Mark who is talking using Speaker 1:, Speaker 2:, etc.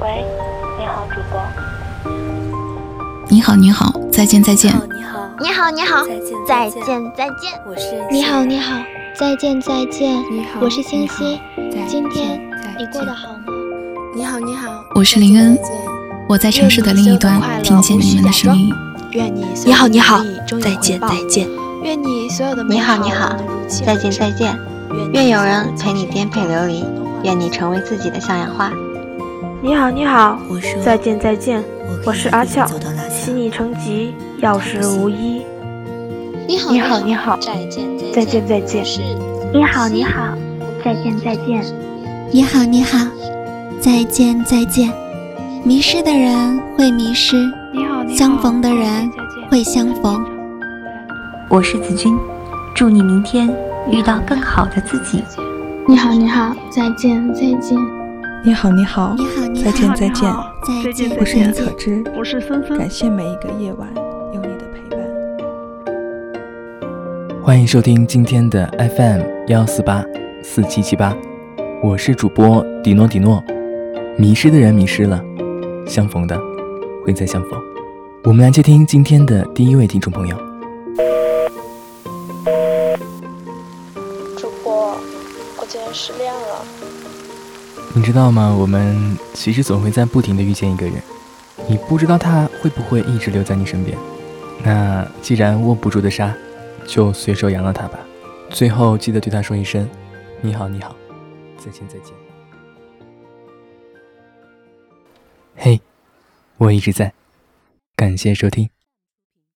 Speaker 1: 喂，你好，主播。
Speaker 2: 你好，你好，再见，再见。
Speaker 3: 你好，
Speaker 4: 你好，你好，再见，再见。
Speaker 3: 我是
Speaker 5: 你好，你好，再见，再见。
Speaker 3: 你好，
Speaker 5: 我是星星。今天
Speaker 3: 你
Speaker 5: 过得好吗？
Speaker 3: 你好，你好，
Speaker 2: 我是林恩。我在城市的另一端听见你们的声音。
Speaker 3: 愿你
Speaker 6: 你好，你好，再见，再见。
Speaker 3: 愿你所有的
Speaker 7: 你好，你好，再见，再见。愿有人陪你颠沛流离，愿你成为自己的向阳花。
Speaker 8: 你好，你好，再见，再见。我是阿俏，希你成疾，药石无医。
Speaker 5: 你好，
Speaker 7: 你好，你好，
Speaker 5: 再见，
Speaker 7: 再见，再见。
Speaker 9: 你好，你好，再见，再见。
Speaker 10: 你好，你好，再见，再见。迷失的人会迷失，
Speaker 8: 你好，你好，
Speaker 10: 相逢的人会相逢。
Speaker 11: 我是子君，祝你明天遇到更好的自己。
Speaker 5: 你好，你好，再见，再见。
Speaker 12: 你好，你好，
Speaker 10: 你好，你
Speaker 12: 好，再见，再见，
Speaker 10: 再见。
Speaker 12: 我是你可知，
Speaker 8: 我是森森。
Speaker 12: 感谢每一个夜晚有你的陪伴。
Speaker 13: 欢迎收听今天的 FM 幺四八四七七八，我是主播迪诺迪诺。迷失的人迷失了，相逢的会再相逢。我们来接听今天的第一位听众朋友。
Speaker 1: 主播，我今天失恋了。
Speaker 13: 你知道吗？我们其实总会在不停的遇见一个人，你不知道他会不会一直留在你身边。那既然握不住的沙，就随手扬了他吧。最后记得对他说一声：“你好，你好，再见，再见。”嘿，我一直在，感谢收听。